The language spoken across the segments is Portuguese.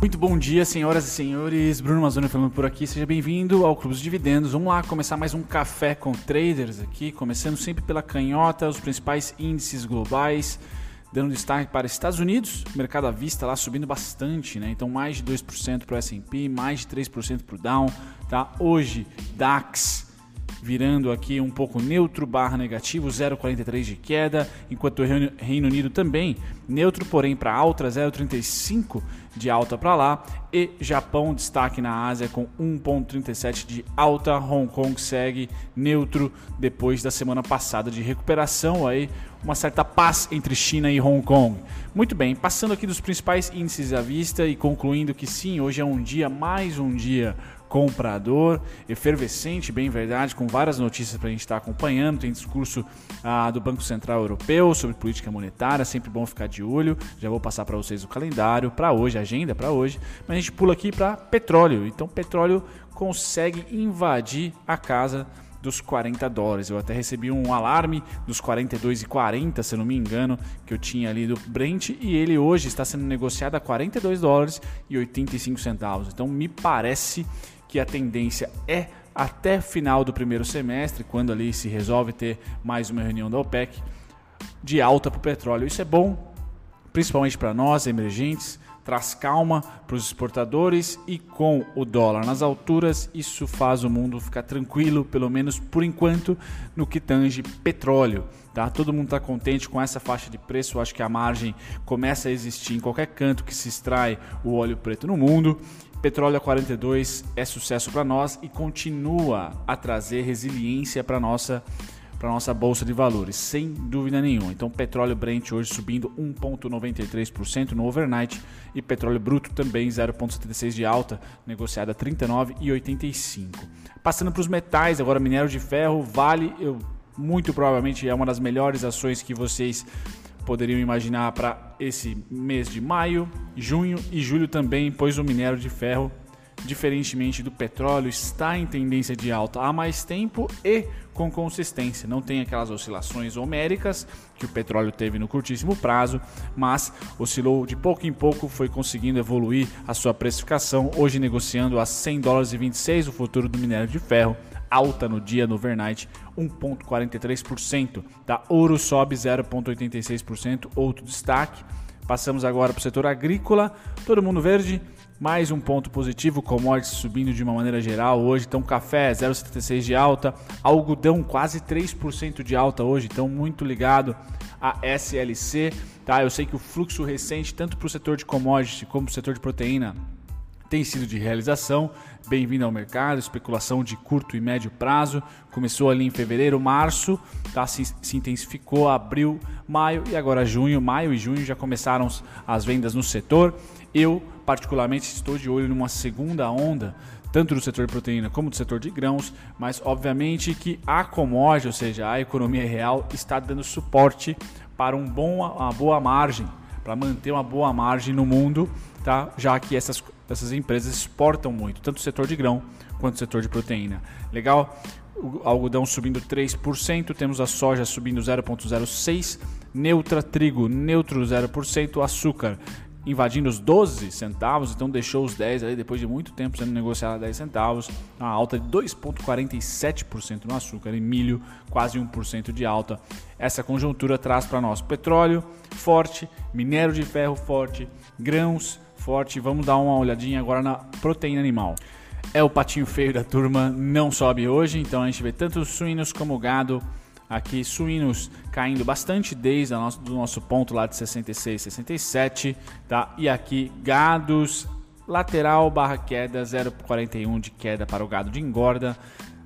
Muito bom dia, senhoras e senhores. Bruno Mazzoni falando por aqui. Seja bem-vindo ao Clube dos Dividendos. Vamos lá começar mais um café com traders aqui, começando sempre pela canhota, os principais índices globais, dando destaque para Estados Unidos, mercado à vista lá subindo bastante, né? Então mais de 2% para o S&P, mais de 3% para o Dow, tá? Hoje DAX virando aqui um pouco neutro barra negativo, 0,43 de queda, enquanto o Reino Unido também neutro, porém para alta, 0,35 de alta para lá, e Japão destaque na Ásia com 1,37 de alta, Hong Kong segue neutro depois da semana passada de recuperação aí, uma certa paz entre China e Hong Kong. Muito bem, passando aqui dos principais índices à vista e concluindo que sim, hoje é um dia, mais um dia comprador, efervescente, bem verdade, com várias notícias para a gente estar tá acompanhando. Tem discurso ah, do Banco Central Europeu sobre política monetária, sempre bom ficar de olho. Já vou passar para vocês o calendário para hoje, a agenda para hoje. Mas a gente pula aqui para petróleo. Então, petróleo consegue invadir a casa dos 40 dólares. Eu até recebi um alarme dos 42,40, se não me engano, que eu tinha ali do Brent e ele hoje está sendo negociado a 42 dólares e 85 centavos. Então me parece que a tendência é até final do primeiro semestre, quando ali se resolve ter mais uma reunião da OPEC, de alta para o petróleo. Isso é bom, principalmente para nós, emergentes, traz calma para os exportadores e com o dólar nas alturas, isso faz o mundo ficar tranquilo, pelo menos por enquanto, no que tange petróleo. Tá? Todo mundo está contente com essa faixa de preço. Acho que a margem começa a existir em qualquer canto que se extrai o óleo preto no mundo Petróleo a 42 é sucesso para nós e continua a trazer resiliência para nossa para nossa bolsa de valores, sem dúvida nenhuma. Então, petróleo Brent hoje subindo 1.93% no overnight e petróleo bruto também 0.76 de alta, negociada a 39,85. Passando para os metais, agora minério de ferro, Vale, eu muito provavelmente é uma das melhores ações que vocês poderiam imaginar para esse mês de maio, junho e julho também, pois o minério de ferro, diferentemente do petróleo, está em tendência de alta há mais tempo e com consistência. Não tem aquelas oscilações homéricas que o petróleo teve no curtíssimo prazo, mas oscilou de pouco em pouco, foi conseguindo evoluir a sua precificação, hoje negociando a 100 dólares e 26 o futuro do minério de ferro alta no dia no overnight, 1,43%. Tá? Ouro sobe 0,86%, outro destaque. Passamos agora para o setor agrícola, todo mundo verde, mais um ponto positivo, commodities subindo de uma maneira geral hoje. Então, café 0,76 de alta, algodão quase 3% de alta hoje, então muito ligado a SLC. Tá? Eu sei que o fluxo recente, tanto para o setor de commodities como para o setor de proteína, tem sido de realização. Bem-vindo ao mercado, especulação de curto e médio prazo. Começou ali em fevereiro, março, tá? se, se intensificou, abril, maio e agora junho. Maio e junho já começaram as vendas no setor. Eu, particularmente, estou de olho numa segunda onda tanto do setor de proteína como do setor de grãos, mas obviamente que a commodity, ou seja, a economia real, está dando suporte para um bom, uma boa margem, para manter uma boa margem no mundo, tá? já que essas essas empresas exportam muito, tanto o setor de grão quanto o setor de proteína. Legal? O algodão subindo 3%, temos a soja subindo 0,06%, neutra, trigo neutro 0%, açúcar invadindo os 12 centavos, então deixou os 10 aí depois de muito tempo sendo negociado a 10 centavos, uma alta de 2,47% no açúcar e milho, quase 1% de alta. Essa conjuntura traz para nós petróleo forte, minério de ferro forte, grãos forte. Vamos dar uma olhadinha agora na proteína animal. É o patinho feio da turma, não sobe hoje, então a gente vê tanto suínos como gado. Aqui suínos caindo bastante desde nosso, do nosso ponto lá de 66, 67, tá? E aqui gados lateral barra queda 0,41 de queda para o gado de engorda,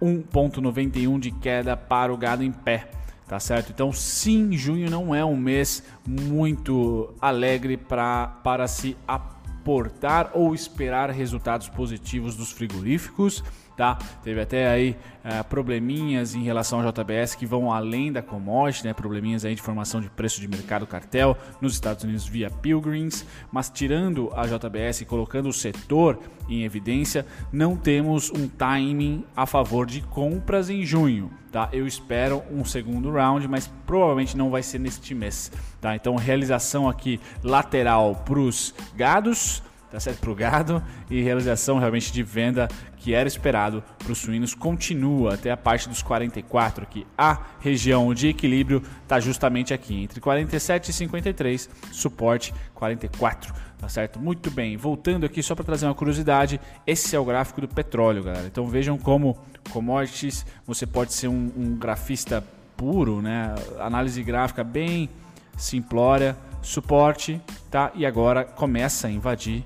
1,91 de queda para o gado em pé. Tá certo? Então, sim, junho não é um mês muito alegre pra, para se apoiar exportar ou esperar resultados positivos dos frigoríficos. Tá? Teve até aí uh, probleminhas em relação ao JBS que vão além da commodity, né? probleminhas aí de formação de preço de mercado cartel nos Estados Unidos via Pilgrims, mas tirando a JBS e colocando o setor em evidência, não temos um timing a favor de compras em junho. Tá? Eu espero um segundo round, mas provavelmente não vai ser neste mês. Tá? Então, realização aqui lateral para os gados tá certo? Para o gado e realização realmente de venda que era esperado para os suínos continua até a parte dos 44 aqui. A região de equilíbrio está justamente aqui, entre 47 e 53, suporte 44, tá certo? Muito bem, voltando aqui só para trazer uma curiosidade, esse é o gráfico do petróleo, galera. Então vejam como commodities, você pode ser um, um grafista puro, né? Análise gráfica bem simplória, suporte, tá? E agora começa a invadir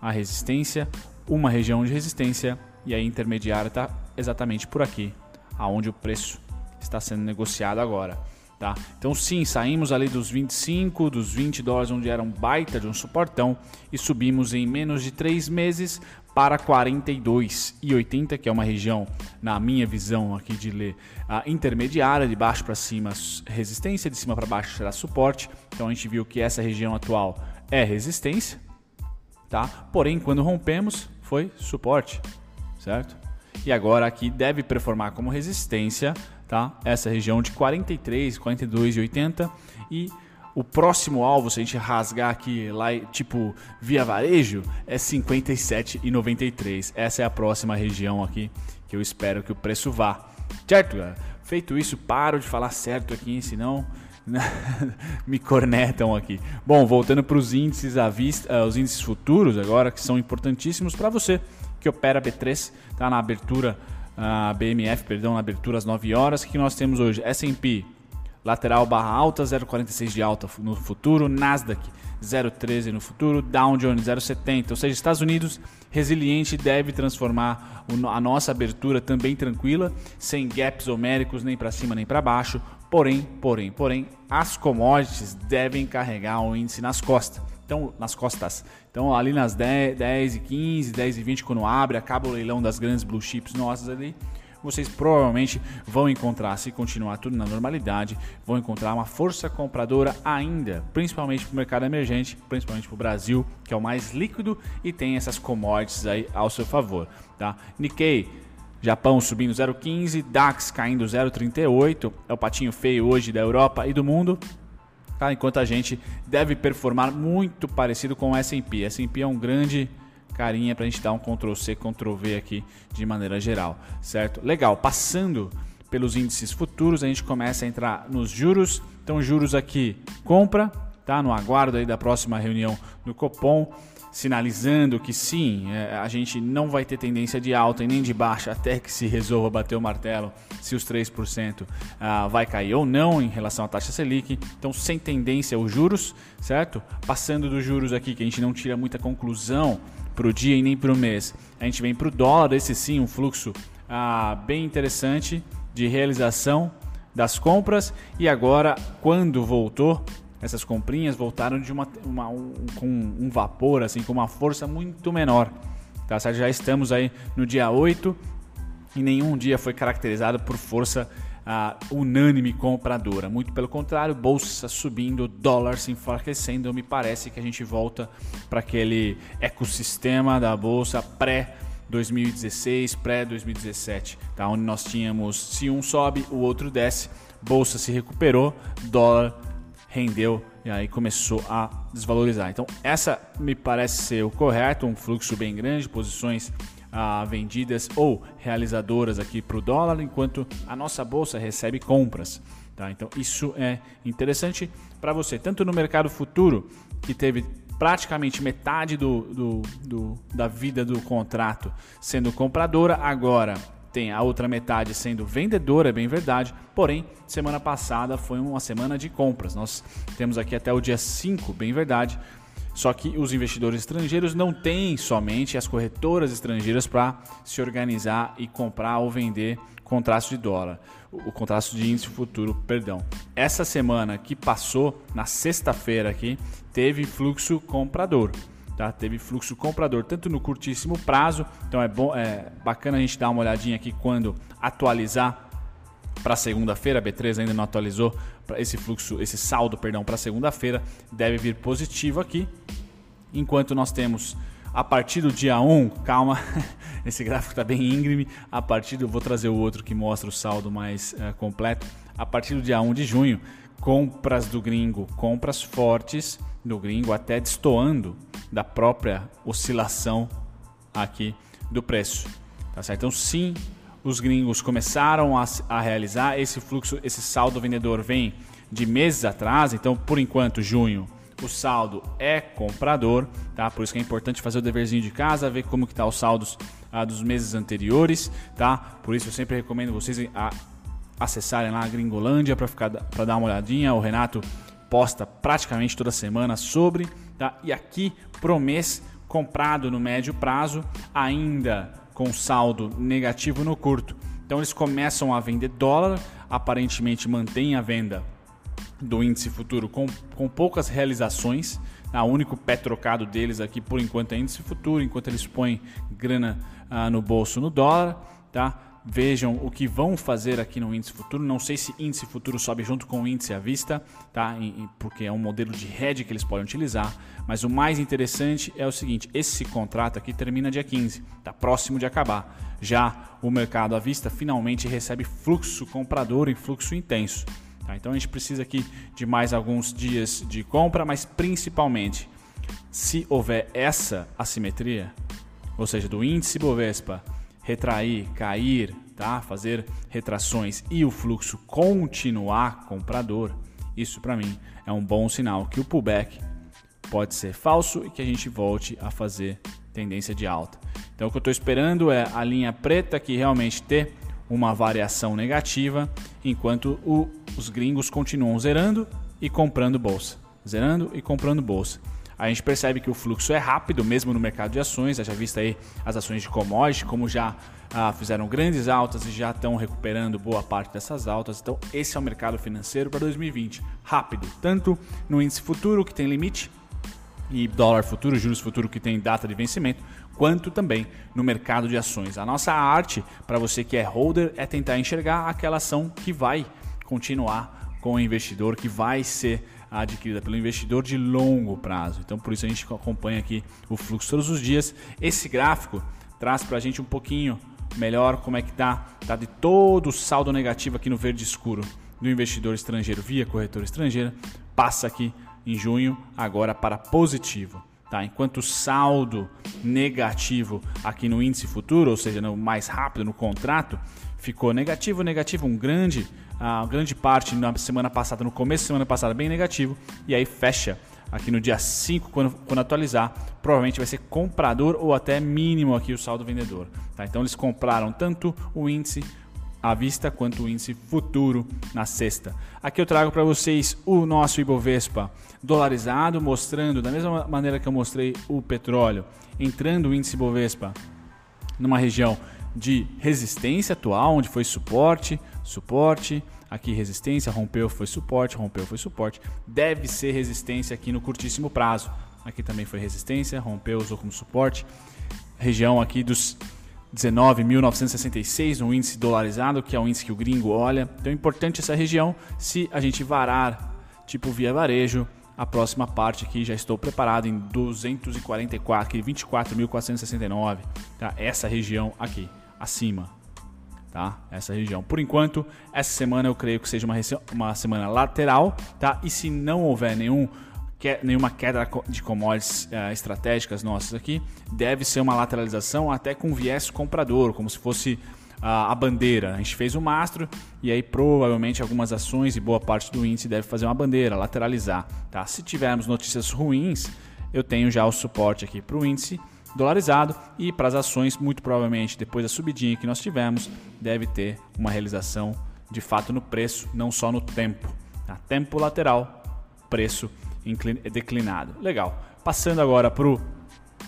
a resistência, uma região de resistência e a intermediária está exatamente por aqui, aonde o preço está sendo negociado agora. Tá? Então sim, saímos ali dos 25, dos 20 dólares, onde era um baita de um suportão, e subimos em menos de 3 meses para 42,80, que é uma região, na minha visão aqui de ler, intermediária, de baixo para cima resistência, de cima para baixo será suporte. Então a gente viu que essa região atual é resistência, tá? Porém, quando rompemos, foi suporte, certo? E agora aqui deve performar como resistência, tá? Essa região de 43, 42 e 80 e o próximo alvo, se a gente rasgar aqui lá, tipo via varejo, é 57,93. Essa é a próxima região aqui que eu espero que o preço vá. Certo, galera? Feito isso, paro de falar certo aqui, senão me cornetam aqui. Bom, voltando para os índices à vista, uh, os índices futuros agora, que são importantíssimos para você que opera B3, tá na abertura, uh, BMF, perdão, na abertura às 9 horas. Que nós temos hoje? S&P lateral barra alta, 0,46 de alta no futuro, Nasdaq 0,13 no futuro, Dow Jones 0,70, ou seja, Estados Unidos resiliente deve transformar a nossa abertura também tranquila, sem gaps homéricos nem para cima nem para baixo, porém, porém, porém, as commodities devem carregar o índice nas costas. Então, nas costas. Então, ali nas 10, 10 e 15, 10 e 20, quando abre, acaba o leilão das grandes blue chips nossas ali, vocês provavelmente vão encontrar, se continuar tudo na normalidade, vão encontrar uma força compradora ainda, principalmente para o mercado emergente, principalmente para o Brasil, que é o mais líquido e tem essas commodities aí ao seu favor. Tá? Nikkei Japão subindo 0,15, DAX caindo 0,38, é o patinho feio hoje da Europa e do mundo. Tá? Enquanto a gente deve performar muito parecido com o S&P. S&P é um grande carinha para a gente dar um Ctrl C, Ctrl V aqui de maneira geral, certo? Legal, passando pelos índices futuros, a gente começa a entrar nos juros. Então, juros aqui, compra, tá? No aguardo aí da próxima reunião do Copom, sinalizando que sim, é, a gente não vai ter tendência de alta e nem de baixa até que se resolva bater o martelo se os 3% ah, vai cair ou não em relação à taxa Selic. Então, sem tendência os juros, certo? Passando dos juros aqui, que a gente não tira muita conclusão para o dia e nem para o mês. A gente vem para o dólar, esse sim, um fluxo ah, bem interessante de realização das compras e agora quando voltou essas comprinhas voltaram de uma, uma um, com um vapor assim com uma força muito menor tá certo? já estamos aí no dia 8 e nenhum dia foi caracterizado por força uh, unânime compradora. Muito pelo contrário, bolsa subindo, dólar se enfraquecendo. Me parece que a gente volta para aquele ecossistema da bolsa pré 2016, pré 2017, tá? Onde nós tínhamos se um sobe, o outro desce, bolsa se recuperou, dólar rendeu e aí começou a desvalorizar. Então, essa me parece ser o correto, um fluxo bem grande, posições ah, vendidas ou realizadoras aqui para o dólar, enquanto a nossa bolsa recebe compras. Tá? Então isso é interessante para você, tanto no mercado futuro, que teve praticamente metade do, do, do, da vida do contrato sendo compradora, agora tem a outra metade sendo vendedora, é bem verdade. Porém, semana passada foi uma semana de compras. Nós temos aqui até o dia 5, bem verdade, só que os investidores estrangeiros não têm somente as corretoras estrangeiras para se organizar e comprar ou vender contratos de dólar, o contrato de índice futuro, perdão. Essa semana que passou, na sexta-feira aqui, teve fluxo comprador. Tá? Teve fluxo comprador tanto no curtíssimo prazo, então é bom, é bacana a gente dar uma olhadinha aqui quando atualizar para segunda-feira, a B3 ainda não atualizou esse fluxo, esse saldo, perdão, para segunda-feira deve vir positivo aqui. Enquanto nós temos a partir do dia 1, calma, esse gráfico está bem íngreme. A partir do, vou trazer o outro que mostra o saldo mais uh, completo. A partir do dia 1 de junho, compras do gringo, compras fortes do gringo, até destoando da própria oscilação aqui do preço. Tá certo? Então, sim, os gringos começaram a, a realizar esse fluxo, esse saldo vendedor vem de meses atrás, então por enquanto, junho, o saldo é comprador, tá? Por isso que é importante fazer o deverzinho de casa, ver como que tá os saldos ah, dos meses anteriores, tá? Por isso eu sempre recomendo vocês a acessarem lá a Gringolândia para dar uma olhadinha. O Renato posta praticamente toda semana sobre, tá? E aqui pro mês comprado no médio prazo, ainda com saldo negativo no curto. Então eles começam a vender dólar, aparentemente mantém a venda do índice futuro com, com poucas realizações. O único pé trocado deles aqui por enquanto é índice futuro, enquanto eles põem grana ah, no bolso no dólar. Tá? Vejam o que vão fazer aqui no índice futuro. Não sei se índice futuro sobe junto com o índice à vista, tá? Porque é um modelo de hedge que eles podem utilizar. Mas o mais interessante é o seguinte: esse contrato aqui termina dia 15, está próximo de acabar. Já o mercado à vista finalmente recebe fluxo comprador e fluxo intenso. Tá? Então a gente precisa aqui de mais alguns dias de compra, mas principalmente se houver essa assimetria, ou seja, do índice Bovespa retrair, cair, tá? fazer retrações e o fluxo continuar comprador, isso para mim é um bom sinal que o pullback pode ser falso e que a gente volte a fazer tendência de alta. Então o que eu estou esperando é a linha preta que realmente ter uma variação negativa, enquanto o, os gringos continuam zerando e comprando bolsa. Zerando e comprando bolsa. A gente percebe que o fluxo é rápido, mesmo no mercado de ações. Já visto aí as ações de commodity, como já ah, fizeram grandes altas e já estão recuperando boa parte dessas altas. Então, esse é o mercado financeiro para 2020. Rápido, tanto no índice futuro, que tem limite, e dólar futuro, juros futuro, que tem data de vencimento, quanto também no mercado de ações. A nossa arte, para você que é holder, é tentar enxergar aquela ação que vai continuar com o investidor, que vai ser adquirida pelo investidor de longo prazo. Então, por isso a gente acompanha aqui o fluxo todos os dias. Esse gráfico traz para a gente um pouquinho melhor como é que está tá de todo o saldo negativo aqui no verde escuro do investidor estrangeiro via corretora estrangeira, passa aqui em junho agora para positivo. Tá? Enquanto saldo negativo aqui no índice futuro, ou seja, no mais rápido no contrato, ficou negativo, negativo, um grande, uh, grande parte na semana passada, no começo da semana passada, bem negativo, e aí fecha aqui no dia 5, quando, quando atualizar, provavelmente vai ser comprador ou até mínimo aqui o saldo vendedor. Tá? Então eles compraram tanto o índice à vista quanto o índice futuro na sexta. Aqui eu trago para vocês o nosso Ibovespa dolarizado, mostrando da mesma maneira que eu mostrei o petróleo, entrando o índice Ibovespa numa região de resistência atual, onde foi suporte, suporte, aqui resistência, rompeu, foi suporte, rompeu, foi suporte. Deve ser resistência aqui no curtíssimo prazo. Aqui também foi resistência, rompeu, usou como suporte. Região aqui dos 19.966 no índice dolarizado, que é o índice que o gringo olha. Então é importante essa região. Se a gente varar, tipo via varejo, a próxima parte aqui já estou preparado em 244, 24.469, tá? Essa região aqui, acima, tá? Essa região. Por enquanto, essa semana eu creio que seja uma, uma semana lateral, tá? E se não houver nenhum nenhuma queda de commodities uh, estratégicas nossas aqui, deve ser uma lateralização até com viés comprador, como se fosse uh, a bandeira. A gente fez o mastro e aí provavelmente algumas ações e boa parte do índice deve fazer uma bandeira, lateralizar. Tá? Se tivermos notícias ruins, eu tenho já o suporte aqui para o índice dolarizado e para as ações, muito provavelmente depois da subidinha que nós tivemos, deve ter uma realização de fato no preço, não só no tempo. Tá? Tempo lateral, preço declinado. Legal. Passando agora para o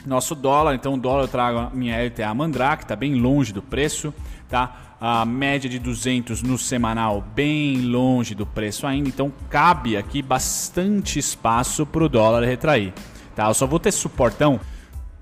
nosso dólar. Então, o dólar eu trago a minha LTA Mandrake, está bem longe do preço. Tá? A média de 200 no semanal, bem longe do preço ainda. Então, cabe aqui bastante espaço para o dólar retrair. Tá? Eu só vou ter suportão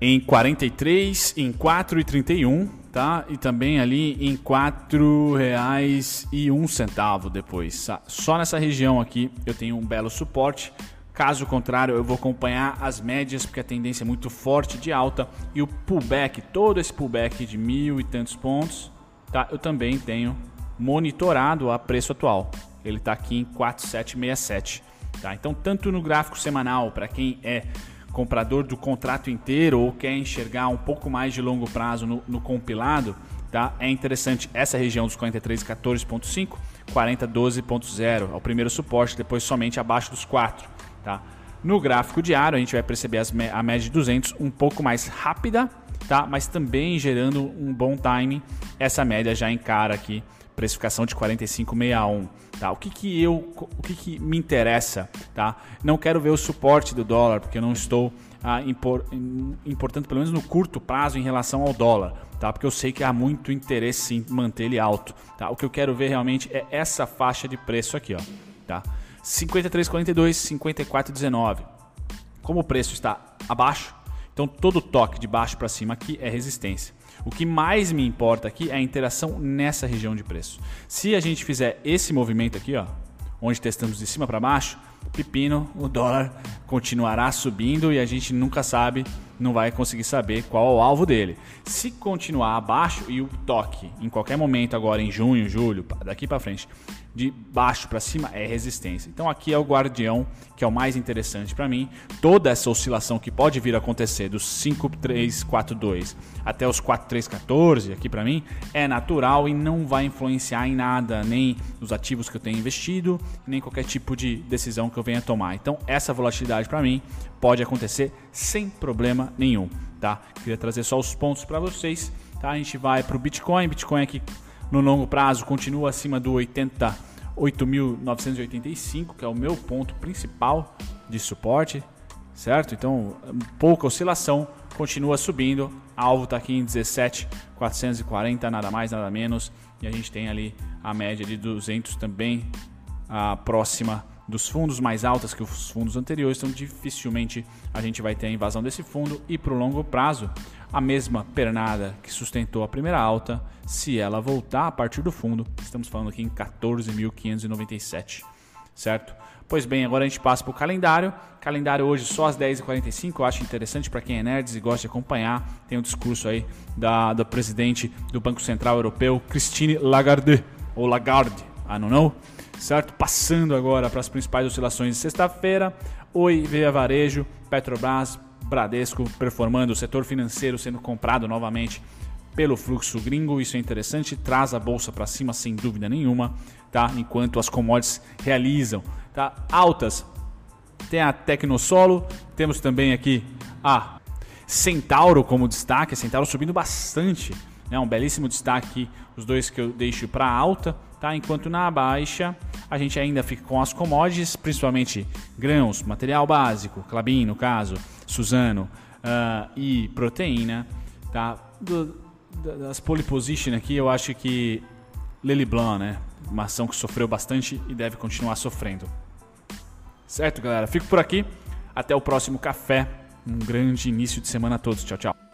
em 43, em 4,31, tá? E também ali em R$ 4,01 depois. Só nessa região aqui eu tenho um belo suporte. Caso contrário, eu vou acompanhar as médias, porque a tendência é muito forte de alta. E o pullback, todo esse pullback de mil e tantos pontos, tá? eu também tenho monitorado a preço atual. ele está aqui em 4767. Tá? Então, tanto no gráfico semanal, para quem é comprador do contrato inteiro ou quer enxergar um pouco mais de longo prazo no, no compilado, tá? é interessante essa região dos 43,14,5, 40,12,0 é o primeiro suporte, depois somente abaixo dos 4. Tá? No gráfico diário, a gente vai perceber as, a média de 200 um pouco mais rápida, tá? mas também gerando um bom timing. Essa média já encara aqui precificação de 45,61. Tá? O que, que eu, o que, que me interessa? Tá? Não quero ver o suporte do dólar, porque eu não estou ah, impor, importando, pelo menos no curto prazo, em relação ao dólar. Tá? Porque eu sei que há muito interesse em manter ele alto. Tá? O que eu quero ver realmente é essa faixa de preço aqui. Ó, tá? 53,42, 54,19. Como o preço está abaixo, então todo toque de baixo para cima aqui é resistência. O que mais me importa aqui é a interação nessa região de preço. Se a gente fizer esse movimento aqui, ó, onde testamos de cima para baixo, pepino, o dólar continuará subindo e a gente nunca sabe, não vai conseguir saber qual é o alvo dele. Se continuar abaixo e o toque em qualquer momento agora em junho, julho, daqui para frente, de baixo para cima é resistência. Então aqui é o guardião que é o mais interessante para mim. Toda essa oscilação que pode vir a acontecer dos 5342 até os 4314 aqui para mim é natural e não vai influenciar em nada, nem nos ativos que eu tenho investido, nem qualquer tipo de decisão que eu venha tomar. Então essa volatilidade para mim pode acontecer sem problema nenhum, tá? Queria trazer só os pontos para vocês, tá? A gente vai para o Bitcoin, Bitcoin aqui no longo prazo continua acima do 88.985, que é o meu ponto principal de suporte, certo? Então, pouca oscilação, continua subindo. Alvo está aqui em 17.440, nada mais, nada menos. E a gente tem ali a média de 200 também, a próxima dos fundos mais altas que os fundos anteriores, então dificilmente a gente vai ter a invasão desse fundo e para o longo prazo a mesma pernada que sustentou a primeira alta, se ela voltar a partir do fundo, estamos falando aqui em 14.597, certo? Pois bem, agora a gente passa para o calendário. Calendário hoje só às 10h45, eu acho interessante para quem é nerd e gosta de acompanhar. Tem um discurso aí da, da presidente do Banco Central Europeu, Christine Lagarde, ou Lagarde, I don't know certo? Passando agora para as principais oscilações de sexta-feira. Oi, Via Varejo, Petrobras, Bradesco performando, o setor financeiro sendo comprado novamente pelo fluxo gringo, isso é interessante, traz a bolsa para cima sem dúvida nenhuma, tá? Enquanto as commodities realizam, tá? Altas. Tem a Tecnosolo, temos também aqui a Centauro como destaque, Centauro subindo bastante, né? Um belíssimo destaque, os dois que eu deixo para alta, tá? Enquanto na baixa a gente ainda fica com as commodities, principalmente grãos, material básico, Clabin no caso, Suzano uh, e proteína, tá? Do, das pole position aqui, eu acho que Lely Blanc, né? Uma ação que sofreu bastante e deve continuar sofrendo. Certo, galera? Fico por aqui. Até o próximo café. Um grande início de semana a todos. Tchau, tchau.